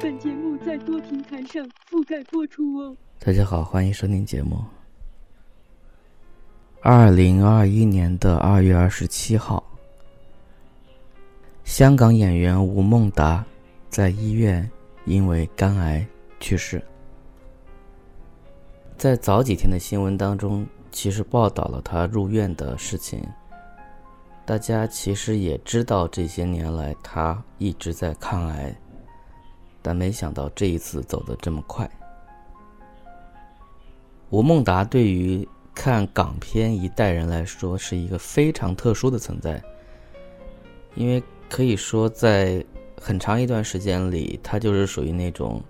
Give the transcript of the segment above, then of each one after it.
本节目在多平台上覆盖播出哦。大家好，欢迎收听节目。二零二一年的二月二十七号，香港演员吴孟达在医院因为肝癌去世。在早几天的新闻当中，其实报道了他入院的事情。大家其实也知道，这些年来他一直在抗癌。但没想到这一次走得这么快。吴孟达对于看港片一代人来说是一个非常特殊的存在，因为可以说在很长一段时间里，他就是属于那种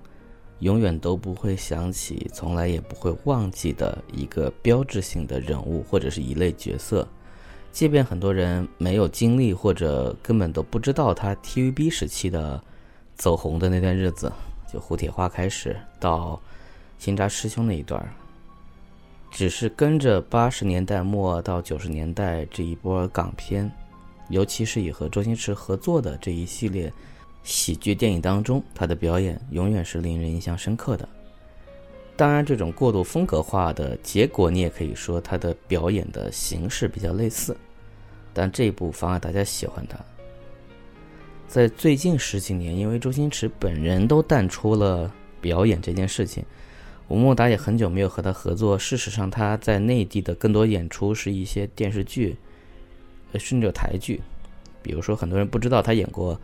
永远都不会想起、从来也不会忘记的一个标志性的人物或者是一类角色。即便很多人没有经历或者根本都不知道他 TVB 时期的。走红的那段日子，就《蝴蝶花》开始到《新扎师兄》那一段只是跟着八十年代末到九十年代这一波港片，尤其是以和周星驰合作的这一系列喜剧电影当中，他的表演永远是令人印象深刻的。当然，这种过度风格化的结果，你也可以说他的表演的形式比较类似，但这不妨碍大家喜欢他。在最近十几年，因为周星驰本人都淡出了表演这件事情，吴孟达也很久没有和他合作。事实上，他在内地的更多演出是一些电视剧，甚至台剧。比如说，很多人不知道他演过《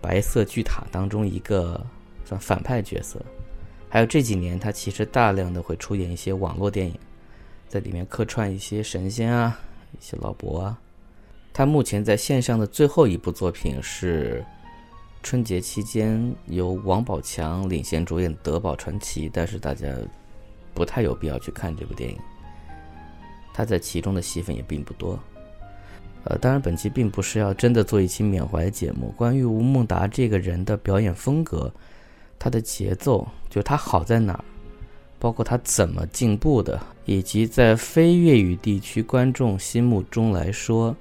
白色巨塔》当中一个算反派角色。还有这几年，他其实大量的会出演一些网络电影，在里面客串一些神仙啊，一些老伯啊。他目前在线上的最后一部作品是春节期间由王宝强领衔主演《德宝传奇》，但是大家不太有必要去看这部电影。他在其中的戏份也并不多。呃，当然，本期并不是要真的做一期缅怀节目。关于吴孟达这个人的表演风格，他的节奏，就他好在哪儿，包括他怎么进步的，以及在非粤语地区观众心目中来说。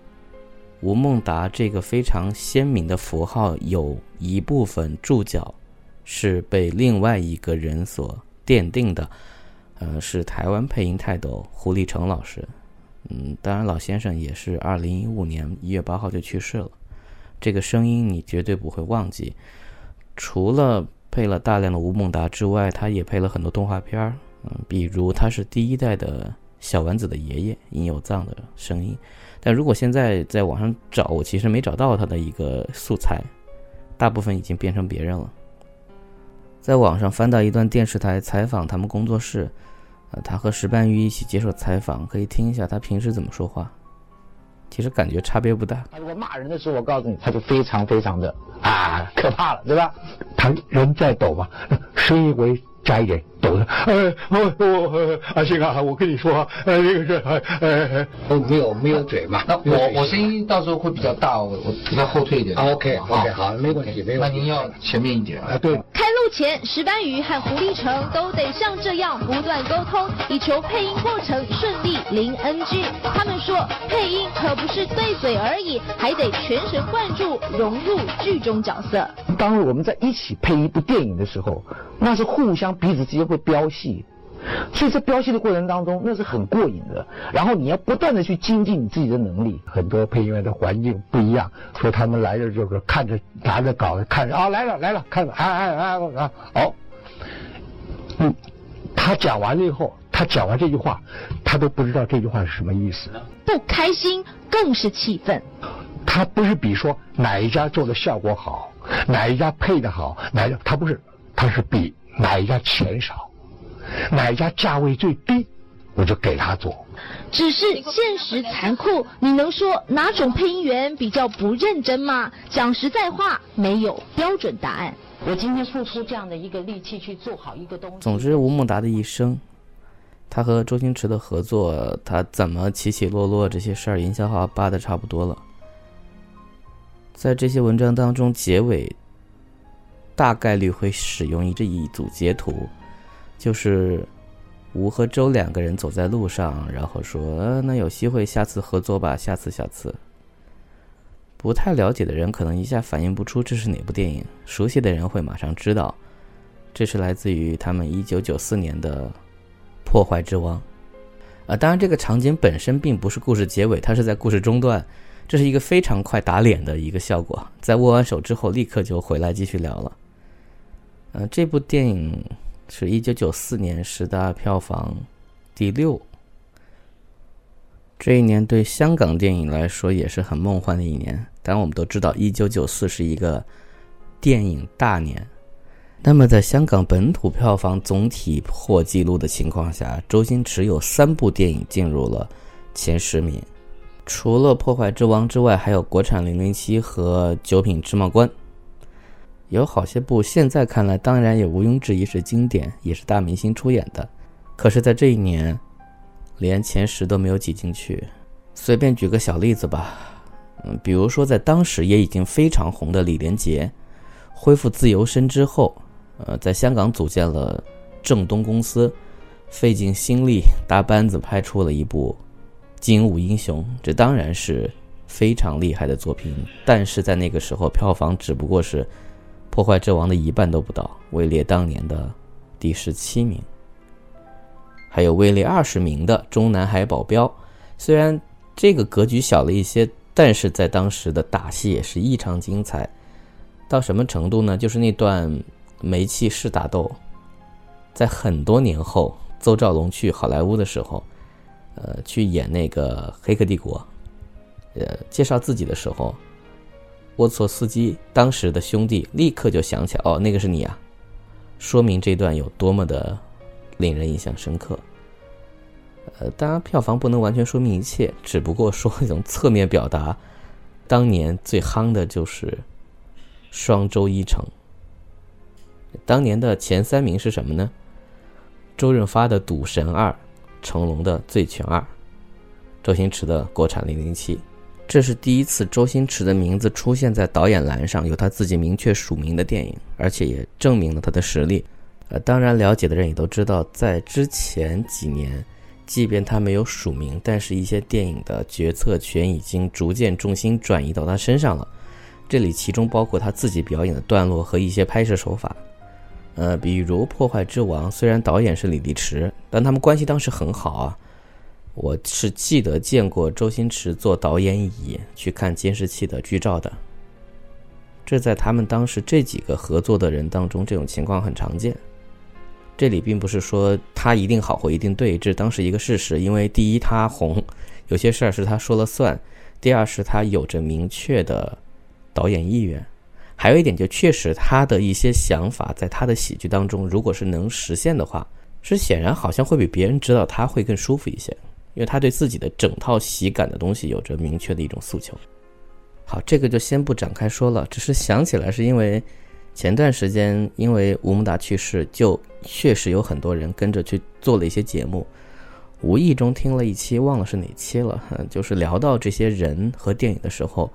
吴孟达这个非常鲜明的符号，有一部分注脚是被另外一个人所奠定的，呃，是台湾配音泰斗胡立成老师。嗯，当然老先生也是二零一五年一月八号就去世了。这个声音你绝对不会忘记。除了配了大量的吴孟达之外，他也配了很多动画片儿，嗯，比如他是第一代的小丸子的爷爷殷有藏的声音。但如果现在在网上找，我其实没找到他的一个素材，大部分已经变成别人了。在网上翻到一段电视台采访他们工作室，呃，他和石斑鱼一起接受采访，可以听一下他平时怎么说话。其实感觉差别不大。他如果骂人的时候，我告诉你，他就非常非常的啊可怕了，对吧？他人在抖嘛，声音微加一点。抖的，呃，我我阿星啊，我跟你说，呃，那个是，呃，呃，没有没有嘴嘛？那我我声音到时候会比较大，我我比较后退一点。OK OK，好，没问题，没问题。那您要前面一点啊？对。开录前，石斑鱼和胡立成都得像这样不断沟通，以求配音过程顺利，零 NG。他们说，配音可不是对嘴而已，还得全神贯注，融入剧中角色。当我们在一起配一部电影的时候，那是互相彼此之间会飙戏，所以在飙戏的过程当中，那是很过瘾的。然后你要不断的去精进你自己的能力。很多配音员的环境不一样，说他们来的就是看着拿着稿子看着啊来了来了，看着哎哎哎啊好，嗯，他讲完了以后，他讲完这句话，他都不知道这句话是什么意思。不开心更是气愤。他不是比说哪一家做的效果好，哪一家配的好，哪他不是，他是比哪一家钱少，哪一家价位最低，我就给他做。只是现实残酷，你能说哪种配音员比较不认真吗？讲实在话，没有标准答案。我今天付出这样的一个力气去做好一个东西。总之，吴孟达的一生，他和周星驰的合作，他怎么起起落落这些事儿，营销号扒的差不多了。在这些文章当中，结尾大概率会使用一这一组截图，就是吴和周两个人走在路上，然后说：“呃，那有机会下次合作吧，下次，下次。”不太了解的人可能一下反应不出这是哪部电影，熟悉的人会马上知道，这是来自于他们一九九四年的《破坏之王》。啊，当然这个场景本身并不是故事结尾，它是在故事中段，这是一个非常快打脸的一个效果。在握完手之后，立刻就回来继续聊了。呃，这部电影是一九九四年十大票房第六。这一年对香港电影来说也是很梦幻的一年。当然，我们都知道，一九九四是一个电影大年。那么，在香港本土票房总体破纪录的情况下，周星驰有三部电影进入了前十名。除了《破坏之王》之外，还有国产《零零七》和《九品芝麻官》。有好些部现在看来，当然也毋庸置疑是经典，也是大明星出演的。可是，在这一年。连前十都没有挤进去，随便举个小例子吧，嗯，比如说在当时也已经非常红的李连杰，恢复自由身之后，呃，在香港组建了正东公司，费尽心力搭班子拍出了一部《精武英雄》，这当然是非常厉害的作品，但是在那个时候票房只不过是《破坏之王》的一半都不到，位列当年的第十七名。还有位列二十名的《中南海保镖》，虽然这个格局小了一些，但是在当时的打戏也是异常精彩。到什么程度呢？就是那段煤气式打斗，在很多年后，邹兆龙去好莱坞的时候，呃，去演那个《黑客帝国》，呃，介绍自己的时候，沃索斯基当时的兄弟立刻就想起来，哦，那个是你啊，说明这段有多么的。令人印象深刻。呃，当然，票房不能完全说明一切，只不过说一种侧面表达，当年最夯的就是双周一成。当年的前三名是什么呢？周润发的《赌神二》，成龙的《醉拳二》，周星驰的国产《零零七》。这是第一次周星驰的名字出现在导演栏上，有他自己明确署名的电影，而且也证明了他的实力。呃，当然，了解的人也都知道，在之前几年，即便他没有署名，但是一些电影的决策权已经逐渐重心转移到他身上了。这里其中包括他自己表演的段落和一些拍摄手法。呃，比如《破坏之王》，虽然导演是李立驰，但他们关系当时很好啊。我是记得见过周星驰坐导演椅去看监视器的剧照的。这在他们当时这几个合作的人当中，这种情况很常见。这里并不是说他一定好或一定对，这当时一个事实。因为第一，他红，有些事儿是他说了算；第二，是他有着明确的导演意愿；还有一点，就确实他的一些想法，在他的喜剧当中，如果是能实现的话，是显然好像会比别人知道他会更舒服一些，因为他对自己的整套喜感的东西有着明确的一种诉求。好，这个就先不展开说了，只是想起来是因为。前段时间，因为吴孟达去世，就确实有很多人跟着去做了一些节目，无意中听了一期，忘了是哪期了。就是聊到这些人和电影的时候，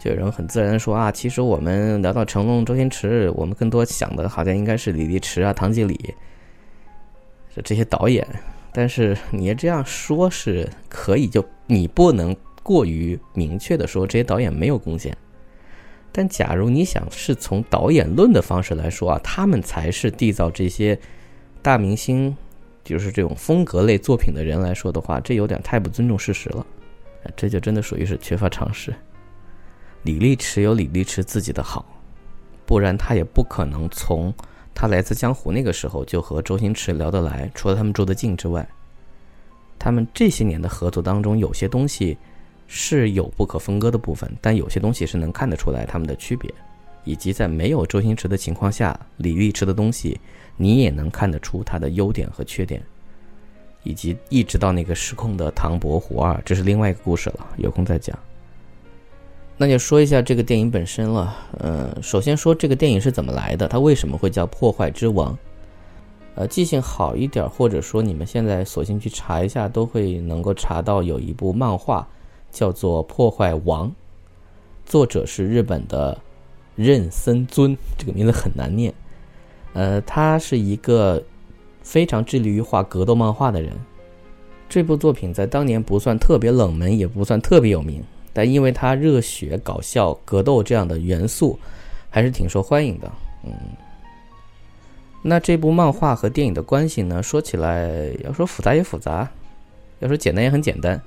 就有人很自然说啊，其实我们聊到成龙、周星驰，我们更多想的好像应该是李立驰啊、唐季礼，这些导演。但是你这样说是可以，就你不能过于明确的说这些导演没有贡献。但假如你想是从导演论的方式来说啊，他们才是缔造这些大明星，就是这种风格类作品的人来说的话，这有点太不尊重事实了。这就真的属于是缺乏常识。李立驰有李立驰自己的好，不然他也不可能从他来自江湖那个时候就和周星驰聊得来。除了他们住得近之外，他们这些年的合作当中，有些东西。是有不可分割的部分，但有些东西是能看得出来他们的区别，以及在没有周星驰的情况下，李立驰的东西你也能看得出他的优点和缺点，以及一直到那个失控的唐伯虎二，这是另外一个故事了，有空再讲。那就说一下这个电影本身了。呃，首先说这个电影是怎么来的，它为什么会叫《破坏之王》？呃，记性好一点，或者说你们现在索性去查一下，都会能够查到有一部漫画叫做《破坏王》，作者是日本的任森尊，这个名字很难念。呃，他是一个非常致力于画格斗漫画的人。这部作品在当年不算特别冷门，也不算特别有名。但因为它热血、搞笑、格斗这样的元素，还是挺受欢迎的。嗯，那这部漫画和电影的关系呢？说起来，要说复杂也复杂，要说简单也很简单。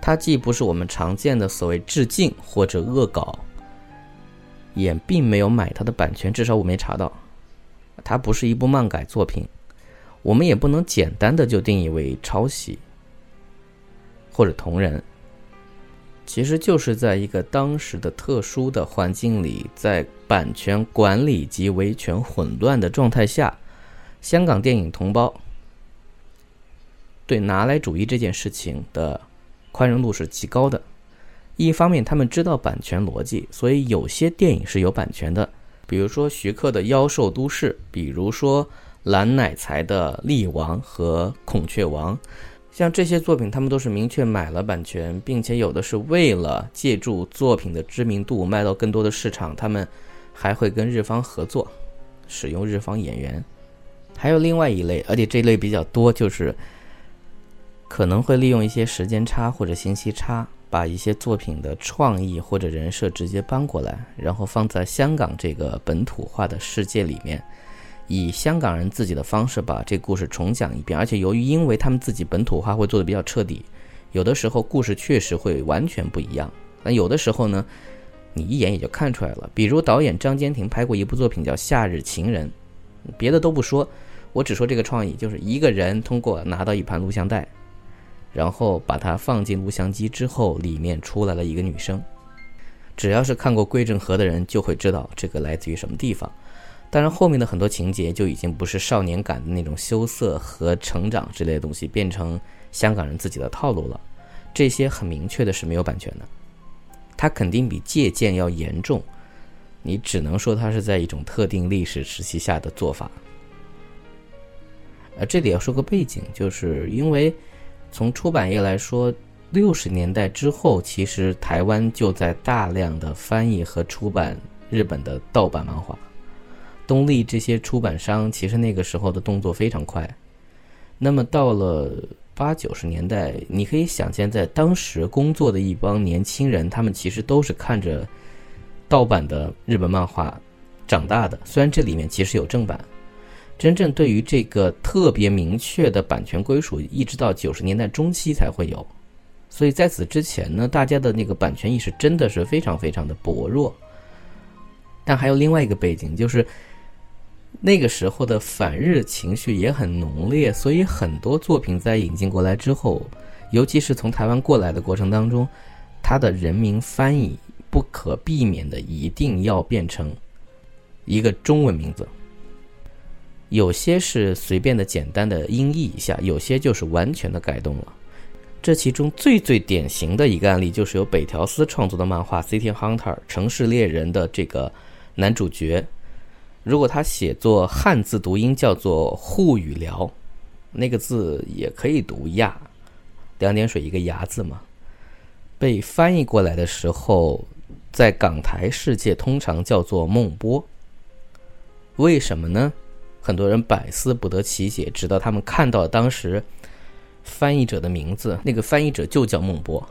它既不是我们常见的所谓致敬或者恶搞，也并没有买它的版权，至少我没查到。它不是一部漫改作品，我们也不能简单的就定义为抄袭或者同人。其实就是在一个当时的特殊的环境里，在版权管理及维权混乱的状态下，香港电影同胞对拿来主义这件事情的宽容度是极高的。一方面，他们知道版权逻辑，所以有些电影是有版权的，比如说徐克的《妖兽都市》，比如说蓝乃才的《力王》和《孔雀王》。像这些作品，他们都是明确买了版权，并且有的是为了借助作品的知名度卖到更多的市场，他们还会跟日方合作，使用日方演员。还有另外一类，而且这类比较多，就是可能会利用一些时间差或者信息差，把一些作品的创意或者人设直接搬过来，然后放在香港这个本土化的世界里面。以香港人自己的方式把这故事重讲一遍，而且由于因为他们自己本土化会做的比较彻底，有的时候故事确实会完全不一样。那有的时候呢，你一眼也就看出来了。比如导演张坚庭拍过一部作品叫《夏日情人》，别的都不说，我只说这个创意，就是一个人通过拿到一盘录像带，然后把它放进录像机之后，里面出来了一个女生。只要是看过《归正河》的人就会知道这个来自于什么地方。当然，后面的很多情节就已经不是少年感的那种羞涩和成长之类的东西，变成香港人自己的套路了。这些很明确的是没有版权的，它肯定比借鉴要严重。你只能说它是在一种特定历史时期下的做法。呃，这里要说个背景，就是因为从出版业来说，六十年代之后，其实台湾就在大量的翻译和出版日本的盗版漫画。东立这些出版商其实那个时候的动作非常快，那么到了八九十年代，你可以想见，在当时工作的一帮年轻人，他们其实都是看着盗版的日本漫画长大的。虽然这里面其实有正版，真正对于这个特别明确的版权归属，一直到九十年代中期才会有。所以在此之前呢，大家的那个版权意识真的是非常非常的薄弱。但还有另外一个背景，就是。那个时候的反日情绪也很浓烈，所以很多作品在引进过来之后，尤其是从台湾过来的过程当中，它的人名翻译不可避免的一定要变成一个中文名字。有些是随便的简单的音译一下，有些就是完全的改动了。这其中最最典型的一个案例，就是由北条司创作的漫画《City Hunter》城市猎人的这个男主角。如果他写作汉字读音叫做沪语聊，那个字也可以读亚，两点水一个牙字嘛。被翻译过来的时候，在港台世界通常叫做孟波。为什么呢？很多人百思不得其解，直到他们看到当时翻译者的名字，那个翻译者就叫孟波。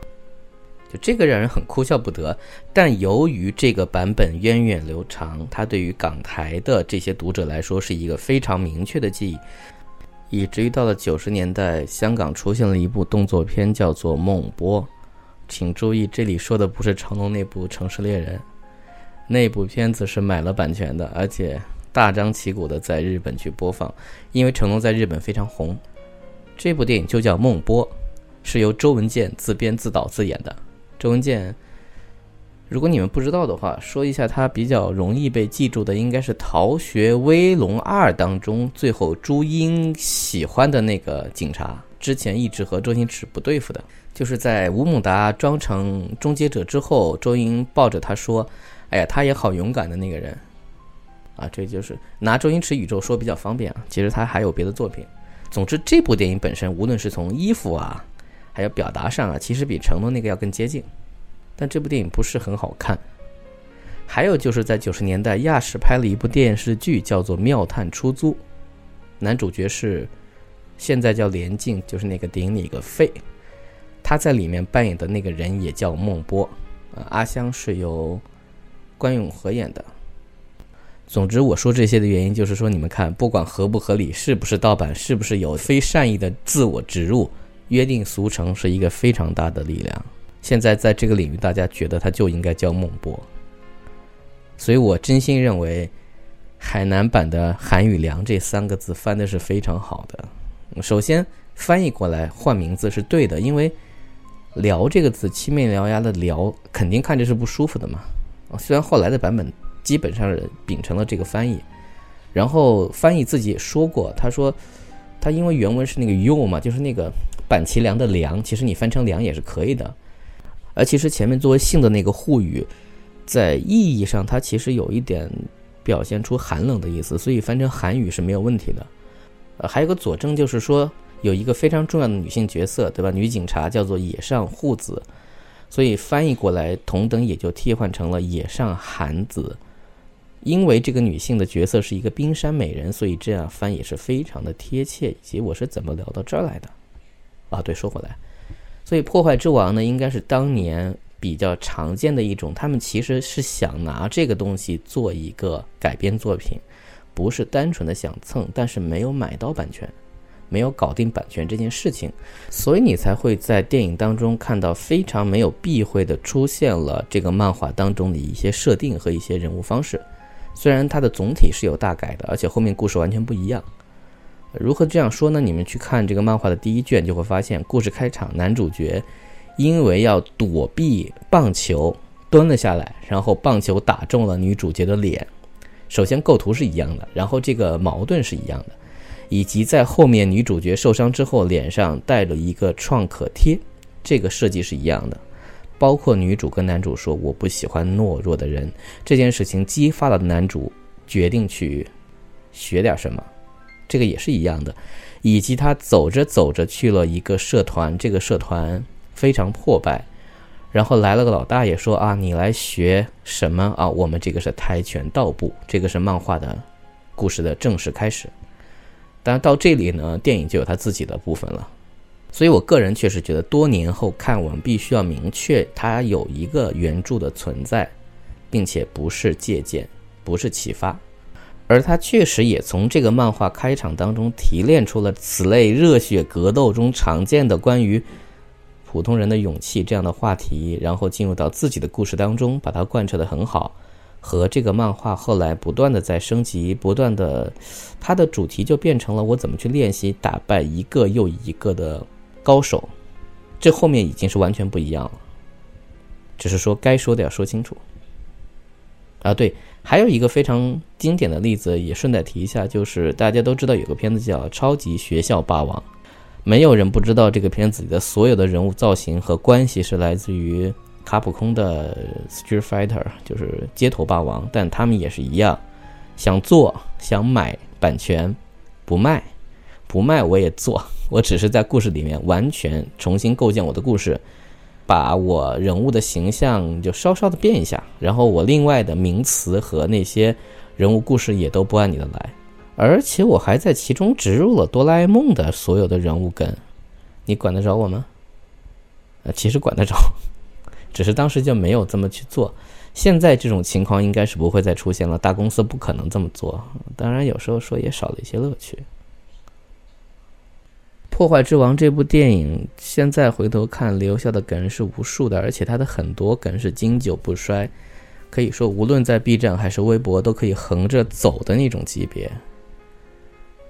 就这个让人很哭笑不得，但由于这个版本源远流长，它对于港台的这些读者来说是一个非常明确的记忆，以至于到了九十年代，香港出现了一部动作片，叫做《梦波》。请注意，这里说的不是成龙那部《城市猎人》，那部片子是买了版权的，而且大张旗鼓的在日本去播放，因为成龙在日本非常红。这部电影就叫《梦波》，是由周文健自编自导自演的。周文健，如果你们不知道的话，说一下他比较容易被记住的，应该是《逃学威龙二》当中最后朱茵喜欢的那个警察之前一直和周星驰不对付的，就是在吴孟达装成终结者之后，周英抱着他说：“哎呀，他也好勇敢的那个人。”啊，这就是拿周星驰宇宙说比较方便啊。其实他还有别的作品。总之，这部电影本身，无论是从衣服啊，还有表达上啊，其实比成龙那个要更接近。但这部电影不是很好看。还有就是在九十年代，亚视拍了一部电视剧，叫做《妙探出租》，男主角是现在叫连晋，就是那个顶你个肺，他在里面扮演的那个人也叫孟波，啊，阿香是由关咏荷演的。总之，我说这些的原因就是说，你们看，不管合不合理，是不是盗版，是不是有非善意的自我植入，约定俗成是一个非常大的力量。现在在这个领域，大家觉得他就应该叫孟波。所以我真心认为，海南版的韩语“良”这三个字翻的是非常好的。首先翻译过来换名字是对的，因为“聊”这个字七面獠牙的“聊”肯定看着是不舒服的嘛。虽然后来的版本基本上是秉承了这个翻译，然后翻译自己也说过，他说他因为原文是那个 “you” 嘛，就是那个板其梁的“梁”，其实你翻成“梁”也是可以的。而其实前面作为姓的那个沪语。在意义上，它其实有一点表现出寒冷的意思，所以翻成韩语是没有问题的。呃，还有个佐证就是说，有一个非常重要的女性角色，对吧？女警察叫做野上户子，所以翻译过来，同等也就替换成了野上寒子。因为这个女性的角色是一个冰山美人，所以这样翻也是非常的贴切。以及我是怎么聊到这儿来的？啊，对，说回来，所以破坏之王呢，应该是当年。比较常见的一种，他们其实是想拿这个东西做一个改编作品，不是单纯的想蹭，但是没有买到版权，没有搞定版权这件事情，所以你才会在电影当中看到非常没有避讳的出现了这个漫画当中的一些设定和一些人物方式，虽然它的总体是有大改的，而且后面故事完全不一样。如何这样说呢？你们去看这个漫画的第一卷就会发现，故事开场男主角。因为要躲避棒球，蹲了下来，然后棒球打中了女主角的脸。首先构图是一样的，然后这个矛盾是一样的，以及在后面女主角受伤之后脸上带了一个创可贴，这个设计是一样的。包括女主跟男主说我不喜欢懦弱的人这件事情，激发了男主决定去学点什么，这个也是一样的。以及他走着走着去了一个社团，这个社团。非常破败，然后来了个老大爷说啊，你来学什么啊？我们这个是跆拳道部，这个是漫画的故事的正式开始。当然到这里呢，电影就有他自己的部分了。所以我个人确实觉得，多年后看我们必须要明确，它有一个原著的存在，并且不是借鉴，不是启发，而他确实也从这个漫画开场当中提炼出了此类热血格斗中常见的关于。普通人的勇气这样的话题，然后进入到自己的故事当中，把它贯彻的很好，和这个漫画后来不断的在升级，不断的，它的主题就变成了我怎么去练习打败一个又一个的高手，这后面已经是完全不一样了。只是说该说的要说清楚。啊，对，还有一个非常经典的例子，也顺带提一下，就是大家都知道有个片子叫《超级学校霸王》。没有人不知道这个片子里的所有的人物造型和关系是来自于卡普空的 Street Fighter，就是街头霸王。但他们也是一样，想做想买版权，不卖，不卖我也做。我只是在故事里面完全重新构建我的故事，把我人物的形象就稍稍的变一下，然后我另外的名词和那些人物故事也都不按你的来。而且我还在其中植入了哆啦 A 梦的所有的人物梗，你管得着我吗？呃，其实管得着，只是当时就没有这么去做。现在这种情况应该是不会再出现了，大公司不可能这么做。当然，有时候说也少了一些乐趣。《破坏之王》这部电影现在回头看，留下的梗是无数的，而且它的很多梗是经久不衰，可以说无论在 B 站还是微博都可以横着走的那种级别。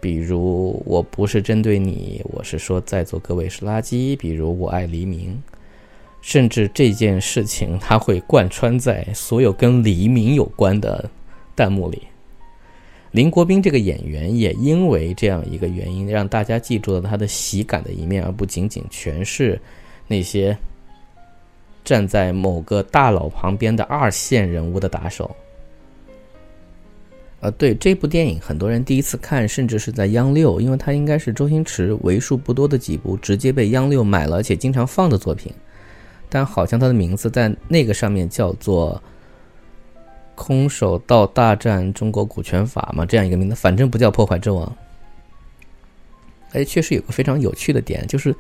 比如我不是针对你，我是说在座各位是垃圾。比如我爱黎明，甚至这件事情它会贯穿在所有跟黎明有关的弹幕里。林国斌这个演员也因为这样一个原因，让大家记住了他的喜感的一面，而不仅仅全是那些站在某个大佬旁边的二线人物的打手。呃，对这部电影，很多人第一次看，甚至是在央六，因为它应该是周星驰为数不多的几部直接被央六买了且经常放的作品。但好像它的名字在那个上面叫做《空手道大战中国股权法》嘛，这样一个名字，反正不叫《破坏之王》。哎，确实有个非常有趣的点，就是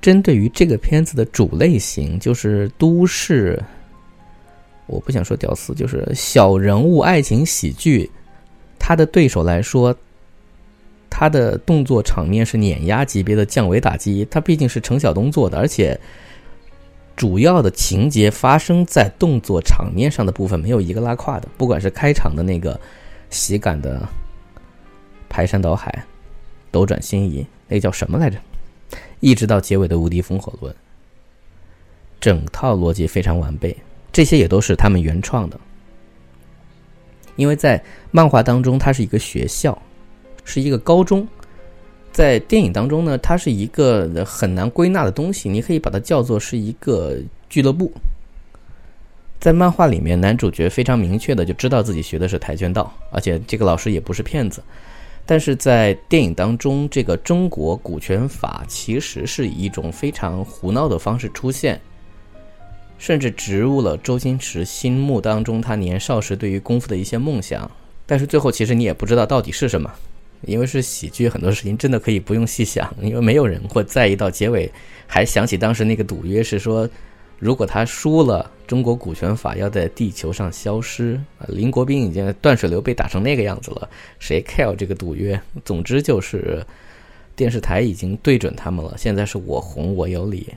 针对于这个片子的主类型，就是都市，我不想说屌丝，就是小人物爱情喜剧。他的对手来说，他的动作场面是碾压级别的降维打击。他毕竟是程晓东做的，而且主要的情节发生在动作场面上的部分没有一个拉胯的。不管是开场的那个喜感的排山倒海、斗转星移，那叫什么来着？一直到结尾的无敌风火轮，整套逻辑非常完备。这些也都是他们原创的。因为在漫画当中，它是一个学校，是一个高中；在电影当中呢，它是一个很难归纳的东西，你可以把它叫做是一个俱乐部。在漫画里面，男主角非常明确的就知道自己学的是跆拳道，而且这个老师也不是骗子。但是在电影当中，这个中国股权法其实是以一种非常胡闹的方式出现。甚至植入了周星驰心目当中他年少时对于功夫的一些梦想，但是最后其实你也不知道到底是什么，因为是喜剧，很多事情真的可以不用细想，因为没有人会在意到结尾还想起当时那个赌约是说，如果他输了，中国股权法要在地球上消失。林国斌已经断水流被打成那个样子了，谁 care 这个赌约？总之就是电视台已经对准他们了，现在是我红我有理。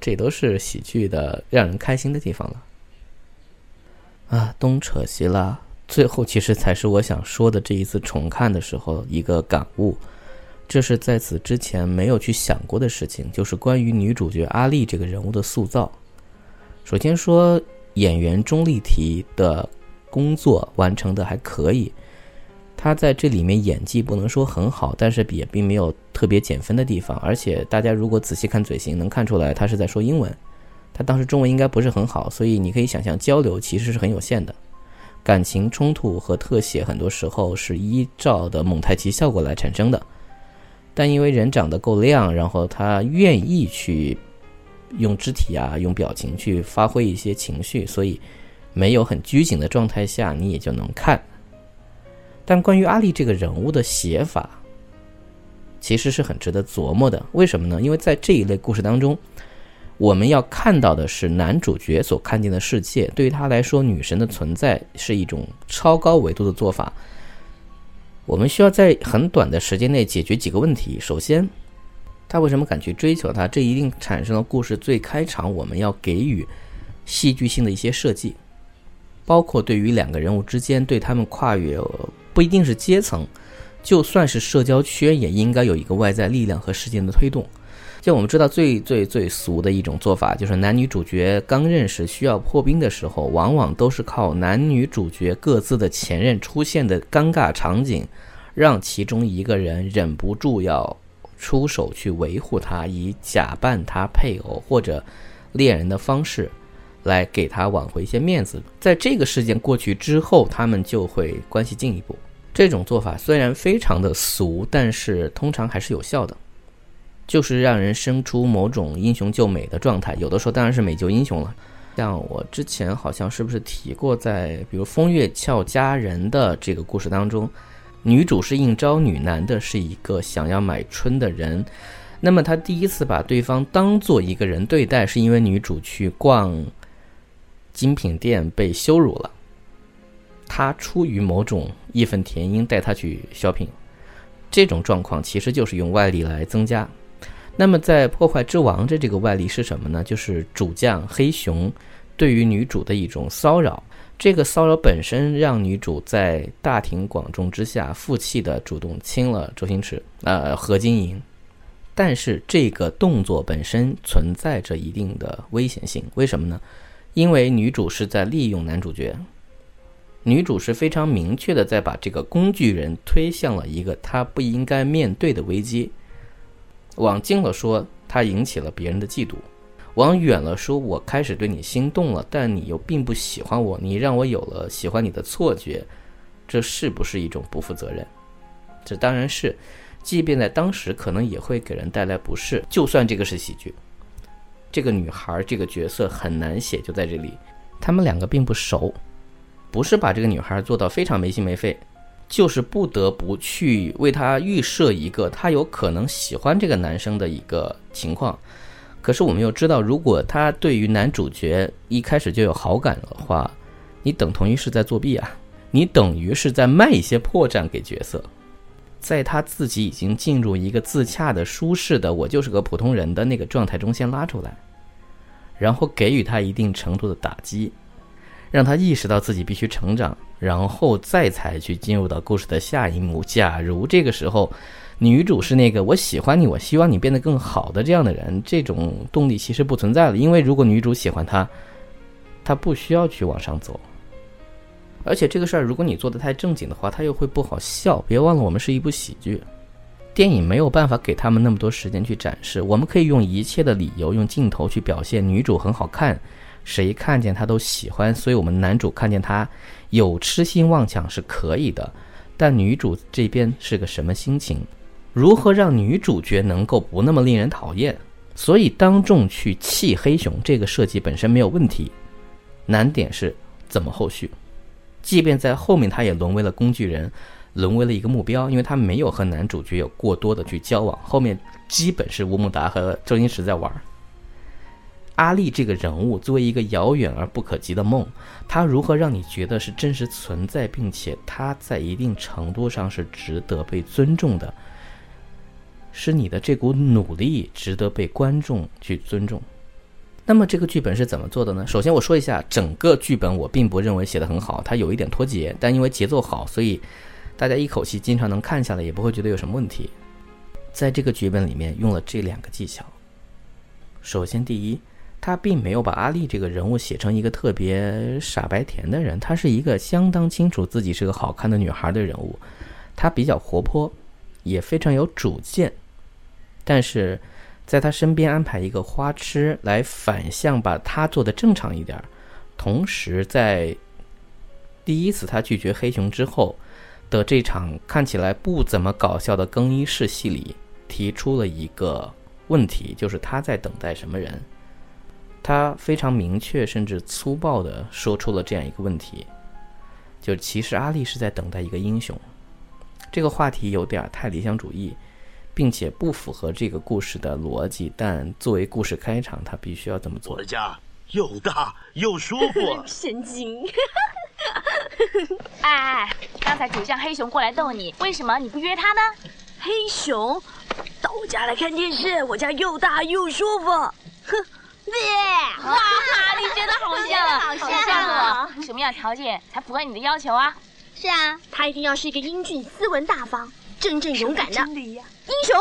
这都是喜剧的让人开心的地方了，啊，东扯西拉，最后其实才是我想说的。这一次重看的时候，一个感悟，这是在此之前没有去想过的事情，就是关于女主角阿丽这个人物的塑造。首先说，演员钟丽缇的工作完成的还可以。她在这里面演技不能说很好，但是也并没有特别减分的地方。而且大家如果仔细看嘴型，能看出来她是在说英文。他当时中文应该不是很好，所以你可以想象交流其实是很有限的。感情冲突和特写很多时候是依照的蒙太奇效果来产生的。但因为人长得够亮，然后他愿意去用肢体啊、用表情去发挥一些情绪，所以没有很拘谨的状态下，你也就能看。但关于阿丽这个人物的写法，其实是很值得琢磨的。为什么呢？因为在这一类故事当中，我们要看到的是男主角所看见的世界。对于他来说，女神的存在是一种超高维度的做法。我们需要在很短的时间内解决几个问题。首先，他为什么敢去追求她？这一定产生了故事最开场我们要给予戏剧性的一些设计，包括对于两个人物之间对他们跨越。不一定是阶层，就算是社交圈，也应该有一个外在力量和事件的推动。就我们知道，最最最俗的一种做法，就是男女主角刚认识需要破冰的时候，往往都是靠男女主角各自的前任出现的尴尬场景，让其中一个人忍不住要出手去维护他，以假扮他配偶或者恋人的方式。来给他挽回一些面子，在这个事件过去之后，他们就会关系进一步。这种做法虽然非常的俗，但是通常还是有效的，就是让人生出某种英雄救美的状态。有的时候当然是美救英雄了，像我之前好像是不是提过，在比如《风月俏佳人》的这个故事当中，女主是应招女男的，是一个想要买春的人。那么他第一次把对方当做一个人对待，是因为女主去逛。精品店被羞辱了，他出于某种义愤填膺带他去 shopping，这种状况其实就是用外力来增加。那么在破坏之王的这个外力是什么呢？就是主将黑熊对于女主的一种骚扰。这个骚扰本身让女主在大庭广众之下负气的主动亲了周星驰，呃何金银。但是这个动作本身存在着一定的危险性，为什么呢？因为女主是在利用男主角，女主是非常明确的在把这个工具人推向了一个她不应该面对的危机。往近了说，他引起了别人的嫉妒；往远了说，我开始对你心动了，但你又并不喜欢我，你让我有了喜欢你的错觉，这是不是一种不负责任？这当然是，即便在当时可能也会给人带来不适。就算这个是喜剧，这个女孩这个角色很难写，就在这里，他们两个并不熟，不是把这个女孩做到非常没心没肺，就是不得不去为她预设一个她有可能喜欢这个男生的一个情况。可是我们又知道，如果她对于男主角一开始就有好感的话，你等同于是在作弊啊，你等于是在卖一些破绽给角色。在他自己已经进入一个自洽的、舒适的“我就是个普通人”的那个状态中先拉出来，然后给予他一定程度的打击，让他意识到自己必须成长，然后再才去进入到故事的下一幕。假如这个时候女主是那个“我喜欢你，我希望你变得更好的”这样的人，这种动力其实不存在了，因为如果女主喜欢他，他不需要去往上走。而且这个事儿，如果你做的太正经的话，他又会不好笑。别忘了，我们是一部喜剧，电影没有办法给他们那么多时间去展示。我们可以用一切的理由，用镜头去表现女主很好看，谁看见他都喜欢。所以我们男主看见他有痴心妄想是可以的，但女主这边是个什么心情？如何让女主角能够不那么令人讨厌？所以当众去气黑熊，这个设计本身没有问题，难点是怎么后续。即便在后面，他也沦为了工具人，沦为了一个目标，因为他没有和男主角有过多的去交往。后面基本是吴孟达和周星驰在玩。阿丽这个人物作为一个遥远而不可及的梦，他如何让你觉得是真实存在，并且他在一定程度上是值得被尊重的，是你的这股努力值得被观众去尊重。那么这个剧本是怎么做的呢？首先我说一下，整个剧本我并不认为写得很好，它有一点脱节，但因为节奏好，所以大家一口气经常能看下来，也不会觉得有什么问题。在这个剧本里面用了这两个技巧。首先，第一，他并没有把阿丽这个人物写成一个特别傻白甜的人，她是一个相当清楚自己是个好看的女孩的人物，她比较活泼，也非常有主见，但是。在他身边安排一个花痴来反向把他做的正常一点，同时在第一次他拒绝黑熊之后的这场看起来不怎么搞笑的更衣室戏里，提出了一个问题，就是他在等待什么人。他非常明确甚至粗暴地说出了这样一个问题，就其实阿丽是在等待一个英雄。这个话题有点太理想主义。并且不符合这个故事的逻辑，但作为故事开场，他必须要这么做。我的家又大又舒服。神经！哎哎，刚才主将黑熊过来逗你，为什么你不约他呢？黑熊到我家来看电视，我家又大又舒服。哼！哇，你觉得好像，好像啊！什么样条件才符合你的要求啊？是啊，他一定要是一个英俊、斯文、大方。真正勇敢的英雄，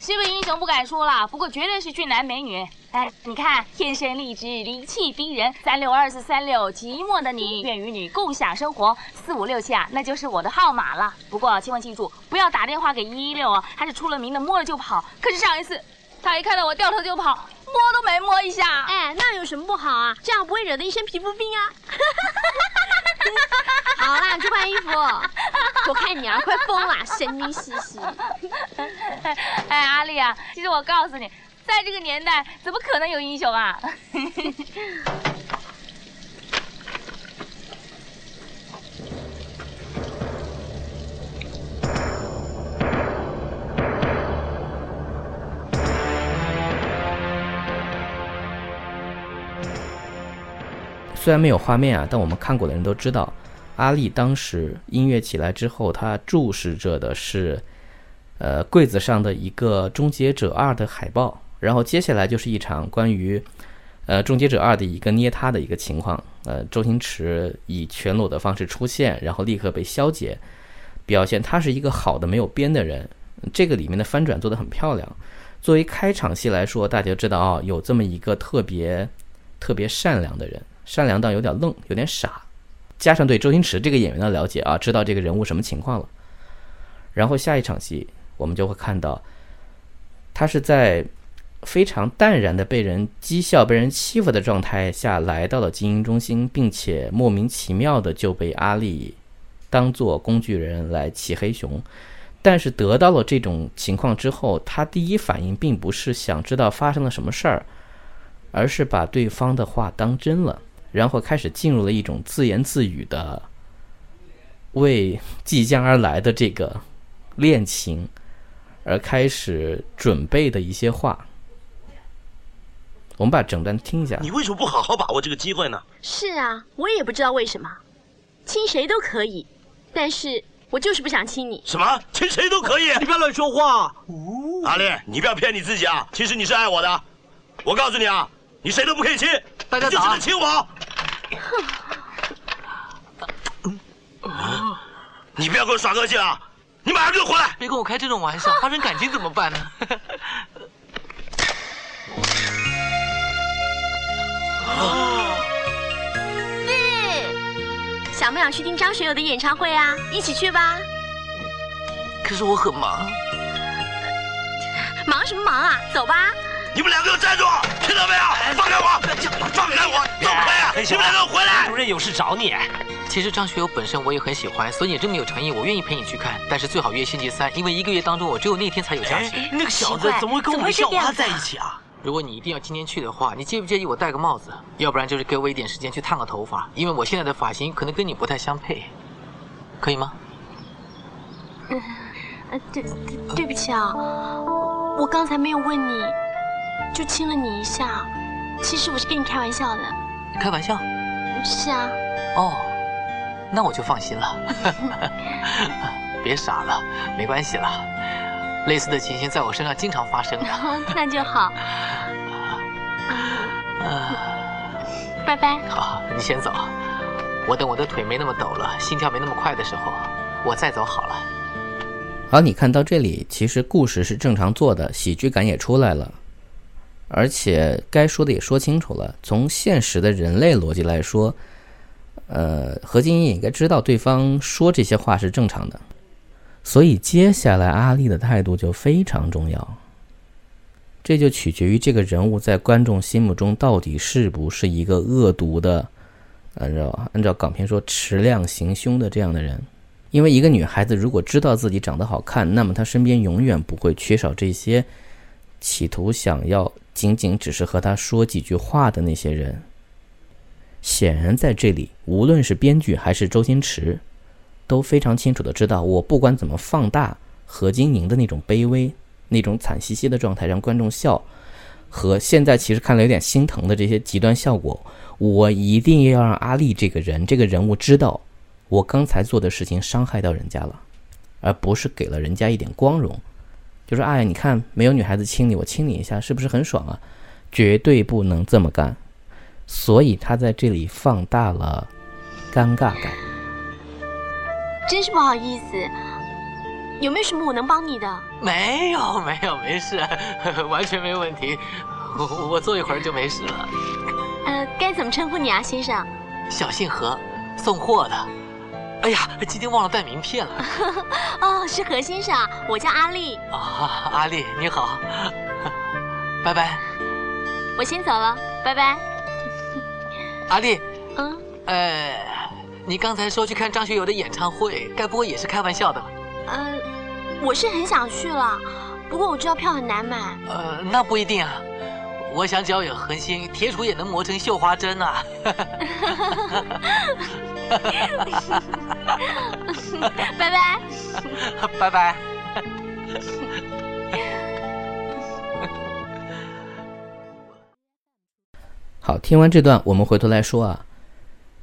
是不是英雄不敢说了，不过绝对是俊男美女。哎，你看，天生丽质，灵气逼人。三六二四三六，寂寞的你，愿与你共享生活。四五六七啊，那就是我的号码了。不过千万记住，不要打电话给一一六哦，他是出了名的摸了就跑。可是上一次，他一看到我掉头就跑，摸都没摸一下。哎，那有什么不好啊？这样不会惹得一身皮肤病啊。好啦，去换衣服。我看你啊，快疯了，神经兮兮。哎，阿丽啊，其实我告诉你，在这个年代，怎么可能有英雄啊？虽然没有画面啊，但我们看过的人都知道。阿丽当时音乐起来之后，他注视着的是，呃，柜子上的一个《终结者二》的海报。然后接下来就是一场关于，呃，《终结者二》的一个捏他的一个情况。呃，周星驰以全裸的方式出现，然后立刻被消解，表现他是一个好的没有边的人。这个里面的翻转做得很漂亮。作为开场戏来说，大家知道啊，有这么一个特别特别善良的人，善良到有点愣，有点傻。加上对周星驰这个演员的了解啊，知道这个人物什么情况了。然后下一场戏，我们就会看到，他是在非常淡然的被人讥笑、被人欺负的状态下来到了精英中心，并且莫名其妙的就被阿丽当做工具人来骑黑熊。但是得到了这种情况之后，他第一反应并不是想知道发生了什么事儿，而是把对方的话当真了，然后开始进入了一种自言自语的为即将而来的这个恋情而开始准备的一些话。我们把整段听一下。你为什么不好好把握这个机会呢？是啊，我也不知道为什么，亲谁都可以，但是。我就是不想亲你。什么？亲谁都可以？你不要乱说话。阿丽，你不要骗你自己啊！其实你是爱我的。我告诉你啊，你谁都不可以亲，大家就只能亲我。你不要跟我耍个性啊！你马上给我回来！别跟我开这种玩笑，发生感情怎么办呢？想不想去听张学友的演唱会啊？一起去吧。可是我很忙。忙什么忙啊？走吧。你们两个站住！听到没有？放开我！放开我！走开啊！你们两个回来！主任有事找你。其实张学友本身我也很喜欢，所以你这么有诚意，我愿意陪你去看。但是最好约星期三，因为一个月当中我只有那天才有假期。那个小子怎么会跟我们校花在一起啊？如果你一定要今天去的话，你介不介意我戴个帽子？要不然就是给我一点时间去烫个头发，因为我现在的发型可能跟你不太相配，可以吗？嗯，呃，对，对不起啊，我刚才没有问你，就亲了你一下，其实我是跟你开玩笑的。开玩笑？是啊。哦，那我就放心了。别傻了，没关系了。类似的情形在我身上经常发生。那就好。拜拜。好，你先走。我等我的腿没那么抖了，心跳没那么快的时候，我再走好了。好，你看到这里，其实故事是正常做的，喜剧感也出来了，而且该说的也说清楚了。从现实的人类逻辑来说，呃，何晶也应该知道对方说这些话是正常的。所以接下来阿丽的态度就非常重要，这就取决于这个人物在观众心目中到底是不是一个恶毒的，按照按照港片说持量行凶的这样的人。因为一个女孩子如果知道自己长得好看，那么她身边永远不会缺少这些企图想要仅仅只是和他说几句话的那些人。显然在这里，无论是编剧还是周星驰。都非常清楚的知道，我不管怎么放大何晶莹的那种卑微、那种惨兮兮的状态，让观众笑，和现在其实看了有点心疼的这些极端效果，我一定要让阿丽这个人、这个人物知道，我刚才做的事情伤害到人家了，而不是给了人家一点光荣。就说，哎，你看，没有女孩子亲你，我亲你一下，是不是很爽啊？绝对不能这么干。所以他在这里放大了尴尬感。真是不好意思，有没有什么我能帮你的？没有，没有，没事，完全没问题。我我坐一会儿就没事了。呃，该怎么称呼你啊，先生？小姓何，送货的。哎呀，今天忘了带名片了。哦，是何先生，我叫阿丽。啊，阿丽，你好。拜拜。我先走了，拜拜。阿丽。嗯。呃。你刚才说去看张学友的演唱会，该不会也是开玩笑的吧？呃，我是很想去了，不过我知道票很难买。呃，那不一定啊，我想只要有恒心，铁杵也能磨成绣花针啊。拜拜。拜拜。好，听完这段，我们回头来说啊。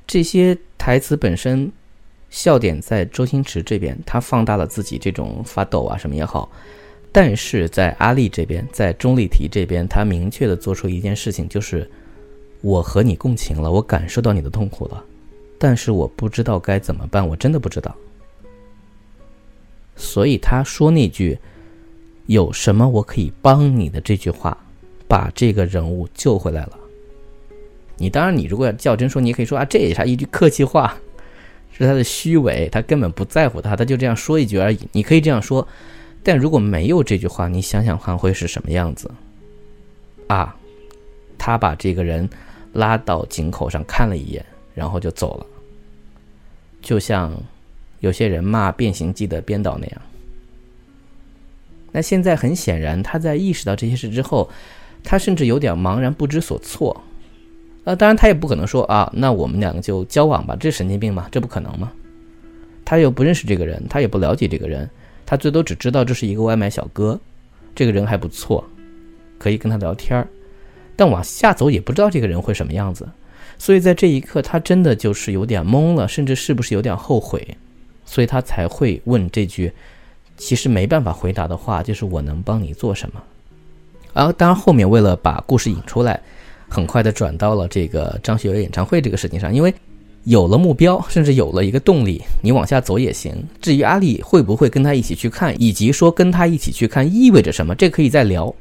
这些台词本身，笑点在周星驰这边，他放大了自己这种发抖啊什么也好，但是在阿丽这边，在钟丽缇这边，他明确的做出一件事情，就是我和你共情了，我感受到你的痛苦了，但是我不知道该怎么办，我真的不知道。所以他说那句“有什么我可以帮你的”这句话，把这个人物救回来了。你当然，你如果要较真说，你可以说啊，这也是一句客气话，是他的虚伪，他根本不在乎他，他就这样说一句而已。你可以这样说，但如果没有这句话，你想想看会是什么样子？啊，他把这个人拉到井口上看了一眼，然后就走了，就像有些人骂《变形记》的编导那样。那现在很显然，他在意识到这些事之后，他甚至有点茫然不知所措。呃，当然他也不可能说啊，那我们两个就交往吧，这神经病吗？这不可能吗？他又不认识这个人，他也不了解这个人，他最多只知道这是一个外卖小哥，这个人还不错，可以跟他聊天儿。但往下走也不知道这个人会什么样子，所以在这一刻他真的就是有点懵了，甚至是不是有点后悔，所以他才会问这句其实没办法回答的话，就是我能帮你做什么？而当然后面为了把故事引出来。很快的转到了这个张学友演唱会这个事情上，因为有了目标，甚至有了一个动力，你往下走也行。至于阿丽会不会跟他一起去看，以及说跟他一起去看意味着什么，这可以再聊。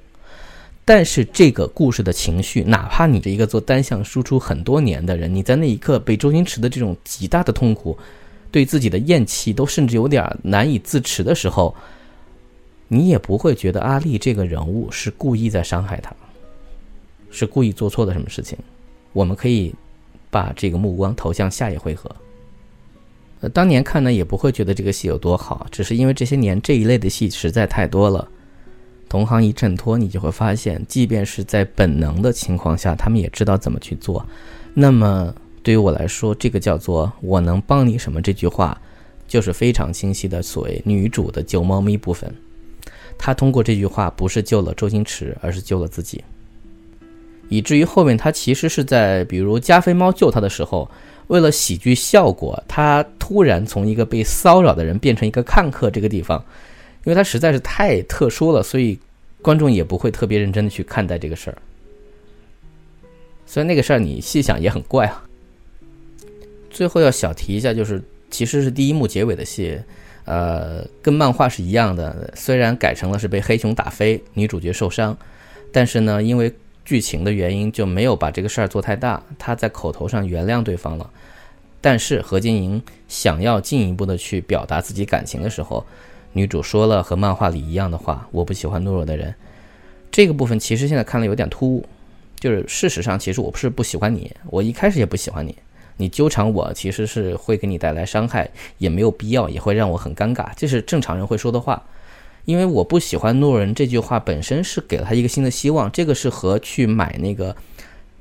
但是这个故事的情绪，哪怕你是一个做单向输出很多年的人，你在那一刻被周星驰的这种极大的痛苦，对自己的厌弃都甚至有点难以自持的时候，你也不会觉得阿丽这个人物是故意在伤害他。是故意做错了什么事情？我们可以把这个目光投向下一回合。呃，当年看呢也不会觉得这个戏有多好，只是因为这些年这一类的戏实在太多了。同行一衬托，你就会发现，即便是在本能的情况下，他们也知道怎么去做。那么对于我来说，这个叫做“我能帮你什么”这句话，就是非常清晰的所谓女主的救猫咪部分。她通过这句话，不是救了周星驰，而是救了自己。以至于后面他其实是在，比如加菲猫救他的时候，为了喜剧效果，他突然从一个被骚扰的人变成一个看客。这个地方，因为他实在是太特殊了，所以观众也不会特别认真的去看待这个事儿。所以那个事儿你细想也很怪啊。最后要小提一下，就是其实是第一幕结尾的戏，呃，跟漫画是一样的，虽然改成了是被黑熊打飞，女主角受伤，但是呢，因为剧情的原因就没有把这个事儿做太大，他在口头上原谅对方了，但是何晶莹想要进一步的去表达自己感情的时候，女主说了和漫画里一样的话：“我不喜欢懦弱的人。”这个部分其实现在看了有点突兀，就是事实上其实我不是不喜欢你，我一开始也不喜欢你，你纠缠我其实是会给你带来伤害，也没有必要，也会让我很尴尬，这是正常人会说的话。因为我不喜欢懦弱人这句话本身是给了他一个新的希望，这个是和去买那个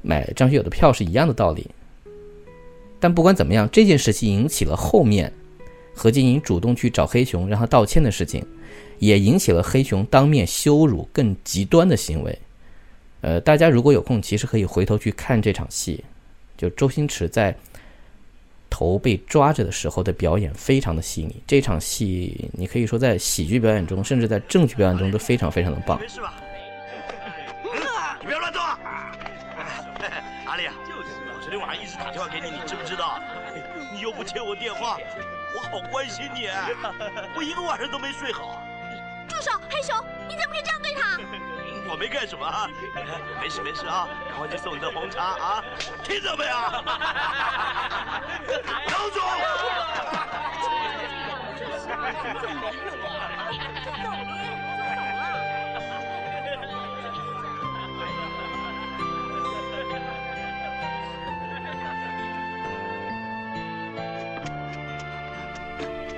买张学友的票是一样的道理。但不管怎么样，这件事情引起了后面何金银主动去找黑熊让他道歉的事情，也引起了黑熊当面羞辱更极端的行为。呃，大家如果有空，其实可以回头去看这场戏，就周星驰在。头被抓着的时候的表演非常的细腻，这场戏你可以说在喜剧表演中，甚至在正剧表演中都非常非常的棒。没事吧？你不要乱动！阿丽啊，我昨天晚上一直打电话给你，你知不知道？你又不接我电话，我好关心你，我一个晚上都没睡好。住手，黑熊，你怎么可以这样对他？我没干什么啊，没事没事啊，赶快去送你的红茶啊，听到没有？杨总。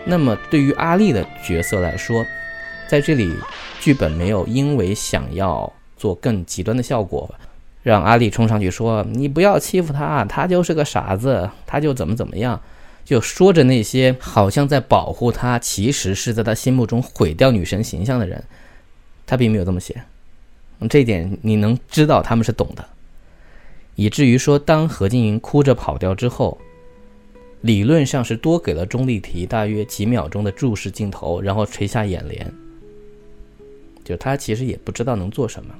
那么对于阿丽的角色来说，在这里。剧本没有因为想要做更极端的效果，让阿丽冲上去说：“你不要欺负他，他就是个傻子，他就怎么怎么样。”就说着那些好像在保护他，其实是在他心目中毁掉女神形象的人，他并没有这么写。这一点你能知道他们是懂的，以至于说当何静云哭着跑掉之后，理论上是多给了钟丽缇大约几秒钟的注视镜头，然后垂下眼帘。就他其实也不知道能做什么，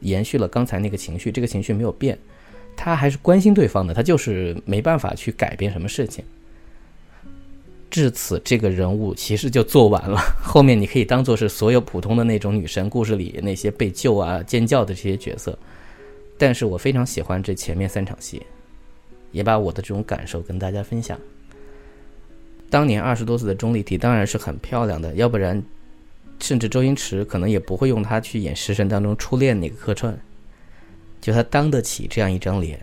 延续了刚才那个情绪，这个情绪没有变，他还是关心对方的，他就是没办法去改变什么事情。至此，这个人物其实就做完了，后面你可以当做是所有普通的那种女神故事里那些被救啊、尖叫的这些角色。但是我非常喜欢这前面三场戏，也把我的这种感受跟大家分享。当年二十多岁的钟丽缇当然是很漂亮的，要不然，甚至周星驰可能也不会用她去演《食神》当中初恋那个客串，就她当得起这样一张脸。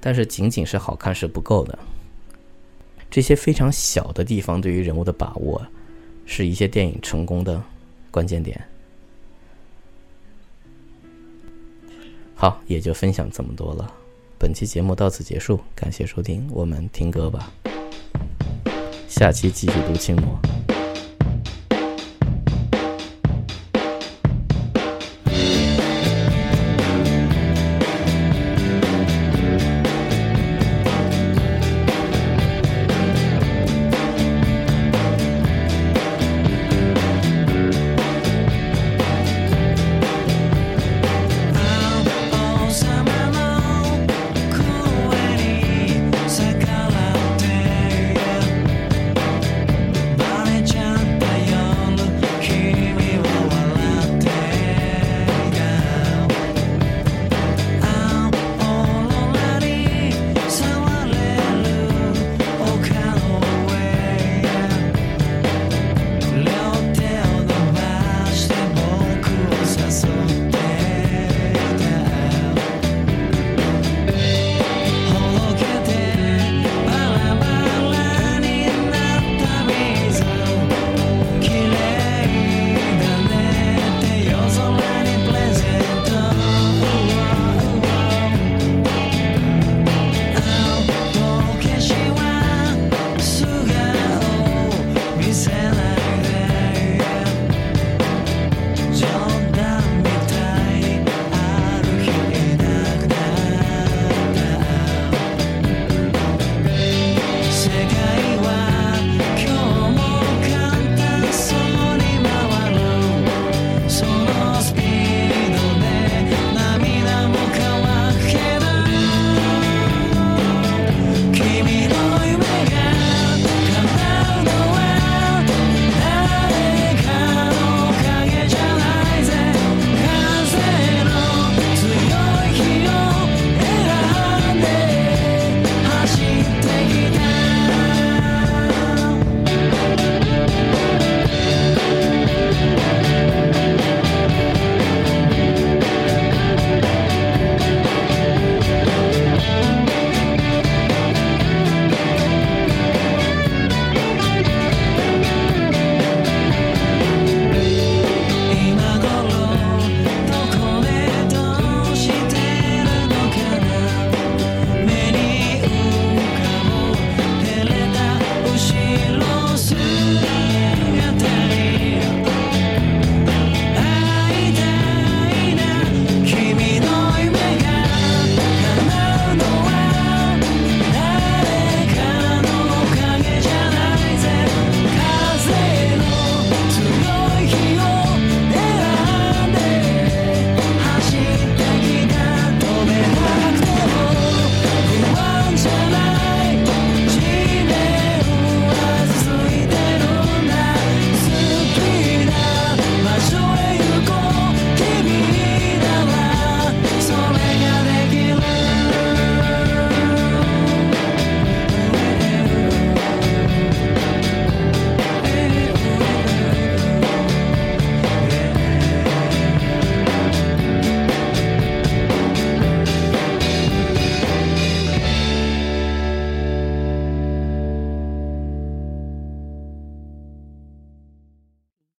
但是仅仅是好看是不够的，这些非常小的地方对于人物的把握，是一些电影成功的关键点。好，也就分享这么多了。本期节目到此结束，感谢收听，我们听歌吧。下期继续读清末。